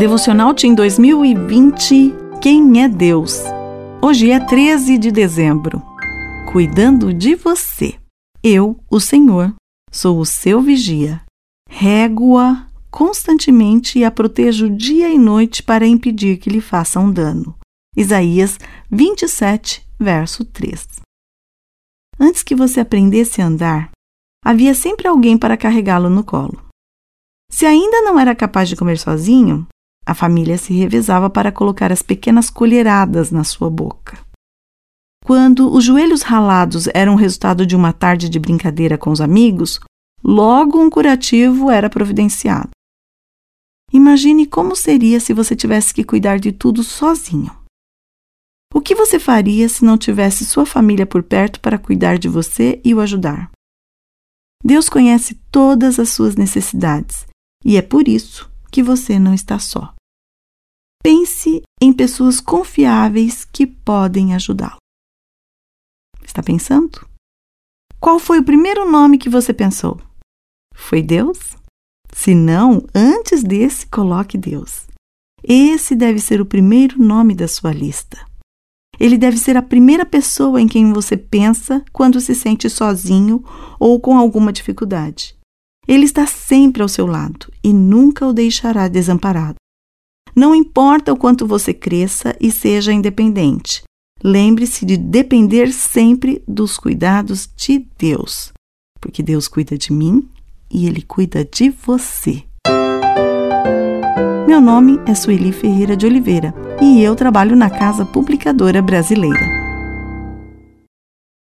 Devocional Team 2020 Quem é Deus? Hoje é 13 de dezembro. Cuidando de você. Eu, o Senhor, sou o seu vigia. Rego-a constantemente e a protejo dia e noite para impedir que lhe façam dano. Isaías 27, verso 3. Antes que você aprendesse a andar, havia sempre alguém para carregá-lo no colo. Se ainda não era capaz de comer sozinho, a família se revezava para colocar as pequenas colheradas na sua boca. Quando os joelhos ralados eram resultado de uma tarde de brincadeira com os amigos, logo um curativo era providenciado. Imagine como seria se você tivesse que cuidar de tudo sozinho. O que você faria se não tivesse sua família por perto para cuidar de você e o ajudar? Deus conhece todas as suas necessidades e é por isso que você não está só. Pense em pessoas confiáveis que podem ajudá-lo. Está pensando? Qual foi o primeiro nome que você pensou? Foi Deus? Se não, antes desse, coloque Deus. Esse deve ser o primeiro nome da sua lista. Ele deve ser a primeira pessoa em quem você pensa quando se sente sozinho ou com alguma dificuldade. Ele está sempre ao seu lado e nunca o deixará desamparado. Não importa o quanto você cresça e seja independente, lembre-se de depender sempre dos cuidados de Deus, porque Deus cuida de mim e Ele cuida de você. Meu nome é Sueli Ferreira de Oliveira e eu trabalho na Casa Publicadora Brasileira.